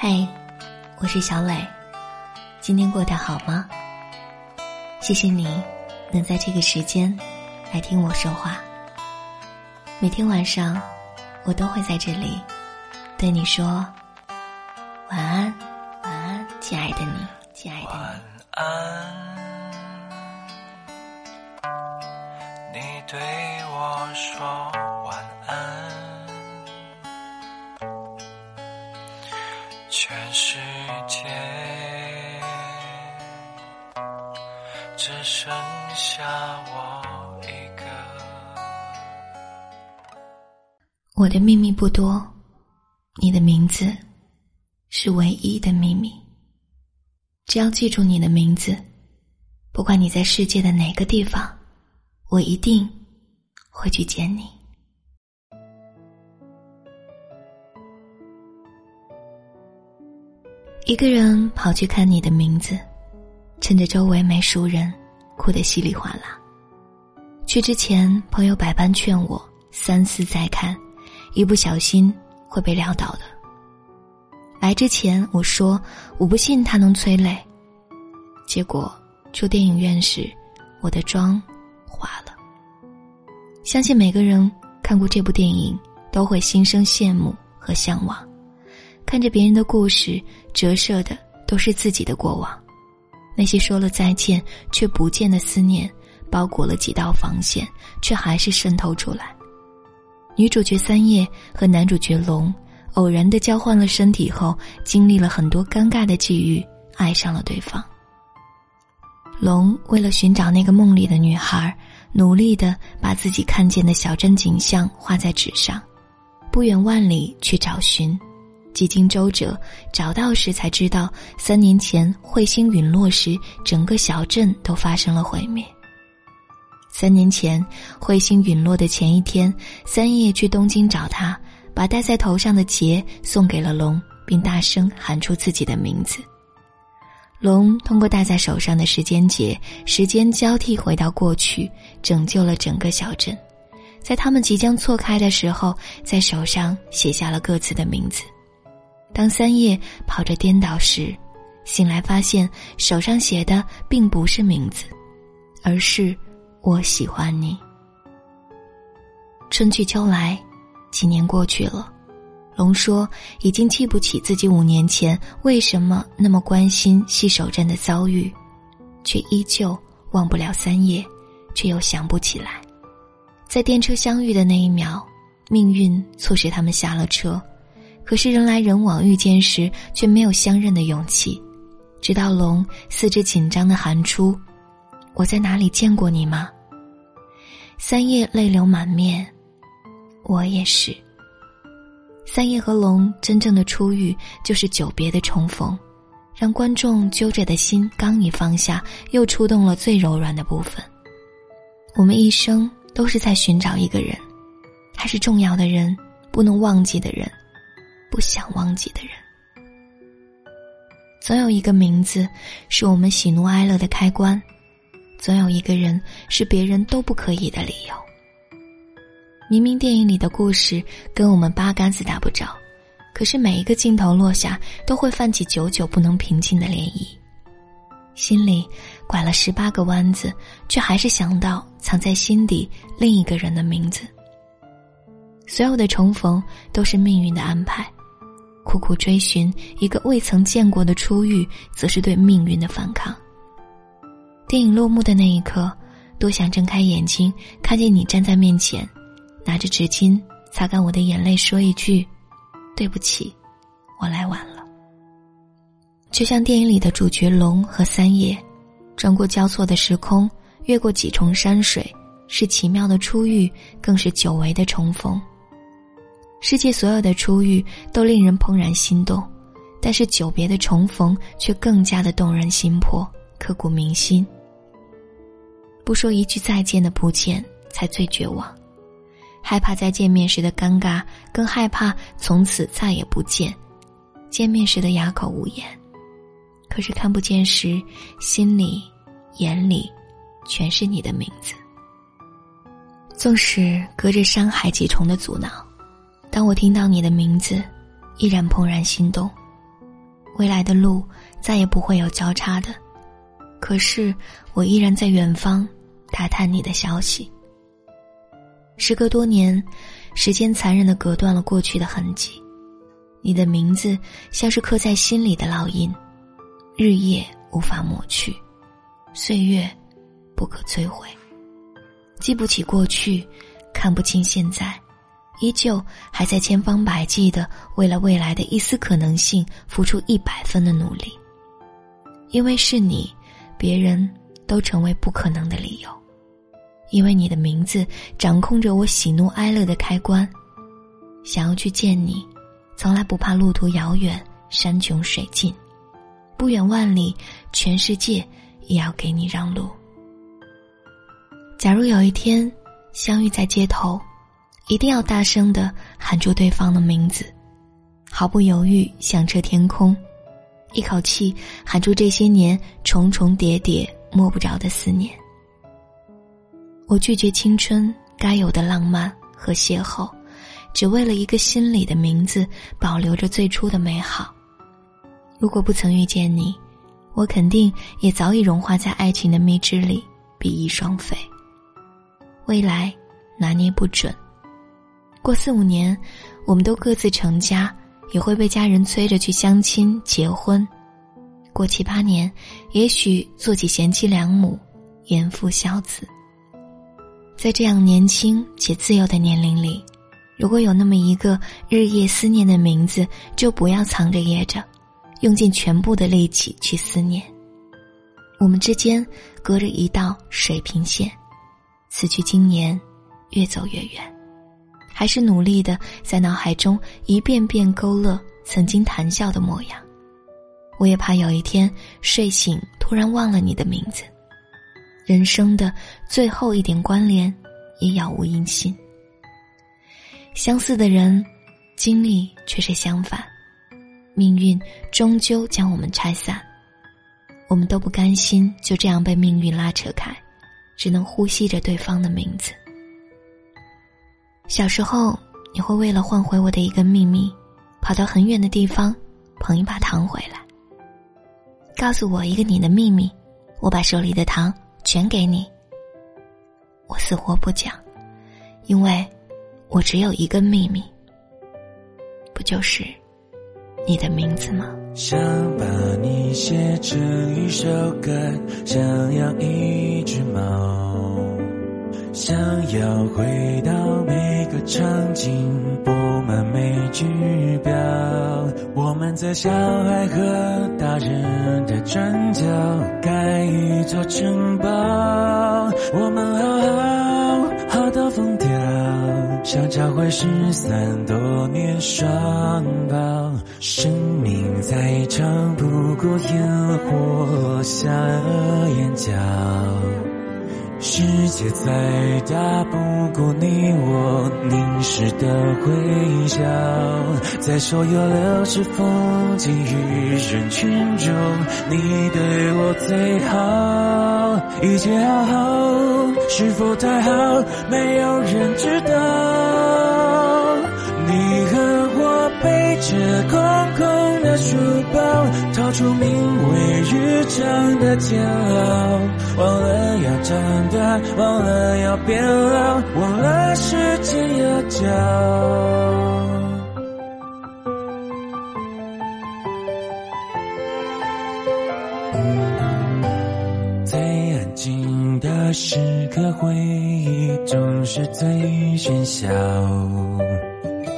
嗨，我是小磊，今天过得好吗？谢谢你能在这个时间来听我说话。每天晚上，我都会在这里对你说晚安，晚安，亲爱的你，亲爱的你。晚安，你对我说全世界只剩下我一个。我的秘密不多，你的名字是唯一的秘密。只要记住你的名字，不管你在世界的哪个地方，我一定会去见你。一个人跑去看你的名字，趁着周围没熟人，哭得稀里哗啦。去之前，朋友百般劝我三思再看，一不小心会被撂倒的。来之前，我说我不信他能催泪，结果出电影院时，我的妆花了。相信每个人看过这部电影，都会心生羡慕和向往。看着别人的故事，折射的都是自己的过往。那些说了再见却不见的思念，包裹了几道防线，却还是渗透出来。女主角三叶和男主角龙偶然的交换了身体后，经历了很多尴尬的际遇，爱上了对方。龙为了寻找那个梦里的女孩，努力的把自己看见的小镇景象画在纸上，不远万里去找寻。几经周折，找到时才知道，三年前彗星陨落时，整个小镇都发生了毁灭。三年前彗星陨落的前一天，三叶去东京找他，把戴在头上的结送给了龙，并大声喊出自己的名字。龙通过戴在手上的时间结，时间交替回到过去，拯救了整个小镇。在他们即将错开的时候，在手上写下了各自的名字。当三叶跑着颠倒时，醒来发现手上写的并不是名字，而是“我喜欢你”。春去秋来，几年过去了，龙说已经记不起自己五年前为什么那么关心细手镇的遭遇，却依旧忘不了三叶，却又想不起来，在电车相遇的那一秒，命运促使他们下了车。可是人来人往遇见时，却没有相认的勇气。直到龙四肢紧张的喊出：“我在哪里见过你吗？”三叶泪流满面，我也是。三叶和龙真正的初遇，就是久别的重逢，让观众揪着的心刚一放下，又触动了最柔软的部分。我们一生都是在寻找一个人，他是重要的人，不能忘记的人。不想忘记的人，总有一个名字是我们喜怒哀乐的开关，总有一个人是别人都不可以的理由。明明电影里的故事跟我们八竿子打不着，可是每一个镜头落下，都会泛起久久不能平静的涟漪，心里拐了十八个弯子，却还是想到藏在心底另一个人的名字。所有的重逢都是命运的安排。苦苦追寻一个未曾见过的初遇，则是对命运的反抗。电影落幕的那一刻，多想睁开眼睛，看见你站在面前，拿着纸巾擦干我的眼泪，说一句：“对不起，我来晚了。”就像电影里的主角龙和三叶，穿过交错的时空，越过几重山水，是奇妙的初遇，更是久违的重逢。世界所有的初遇都令人怦然心动，但是久别的重逢却更加的动人心魄，刻骨铭心。不说一句再见的不见，才最绝望；害怕再见面时的尴尬，更害怕从此再也不见。见面时的哑口无言，可是看不见时，心里、眼里，全是你的名字。纵使隔着山海几重的阻挠。当我听到你的名字，依然怦然心动。未来的路再也不会有交叉的。可是我依然在远方打探你的消息。时隔多年，时间残忍的隔断了过去的痕迹，你的名字像是刻在心里的烙印，日夜无法抹去，岁月不可摧毁。记不起过去，看不清现在，依旧还在千方百计的为了未来的一丝可能性付出一百分的努力。因为是你，别人都成为不可能的理由。因为你的名字掌控着我喜怒哀乐的开关，想要去见你，从来不怕路途遥远、山穷水尽，不远万里，全世界也要给你让路。假如有一天相遇在街头，一定要大声的喊出对方的名字，毫不犹豫响彻天空，一口气喊出这些年重重叠叠摸不着的思念。我拒绝青春该有的浪漫和邂逅，只为了一个心里的名字保留着最初的美好。如果不曾遇见你，我肯定也早已融化在爱情的蜜汁里，比翼双飞。未来拿捏不准，过四五年，我们都各自成家，也会被家人催着去相亲结婚；过七八年，也许做起贤妻良母，严父孝子。在这样年轻且自由的年龄里，如果有那么一个日夜思念的名字，就不要藏着掖着，用尽全部的力气去思念。我们之间隔着一道水平线。此去经年，越走越远，还是努力的在脑海中一遍遍勾勒曾经谈笑的模样。我也怕有一天睡醒突然忘了你的名字，人生的最后一点关联也杳无音信。相似的人，经历却是相反，命运终究将我们拆散，我们都不甘心就这样被命运拉扯开。只能呼吸着对方的名字。小时候，你会为了换回我的一个秘密，跑到很远的地方捧一把糖回来，告诉我一个你的秘密，我把手里的糖全给你。我死活不讲，因为我只有一个秘密，不就是你的名字吗？想把你写成一首歌，想养一只猫，想要回到每个场景，布满每句表。我们在小孩和大人的转角盖一座城堡，我们好好好到疯掉，想找回失散多年双胞，生命在。一场不过烟火下眼角，世界再大不过你我凝视的微笑，在所有流逝风景与人群中，你对我最好，一切好好，是否太好？没有人知道，你和我背着空空的。书包，逃出名为日常的煎熬，忘了要长大，忘了要变老，忘了时间要走。最安静的时刻，回忆总是最喧嚣。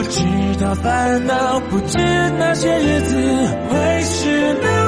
不知道烦恼，不知那些日子会是那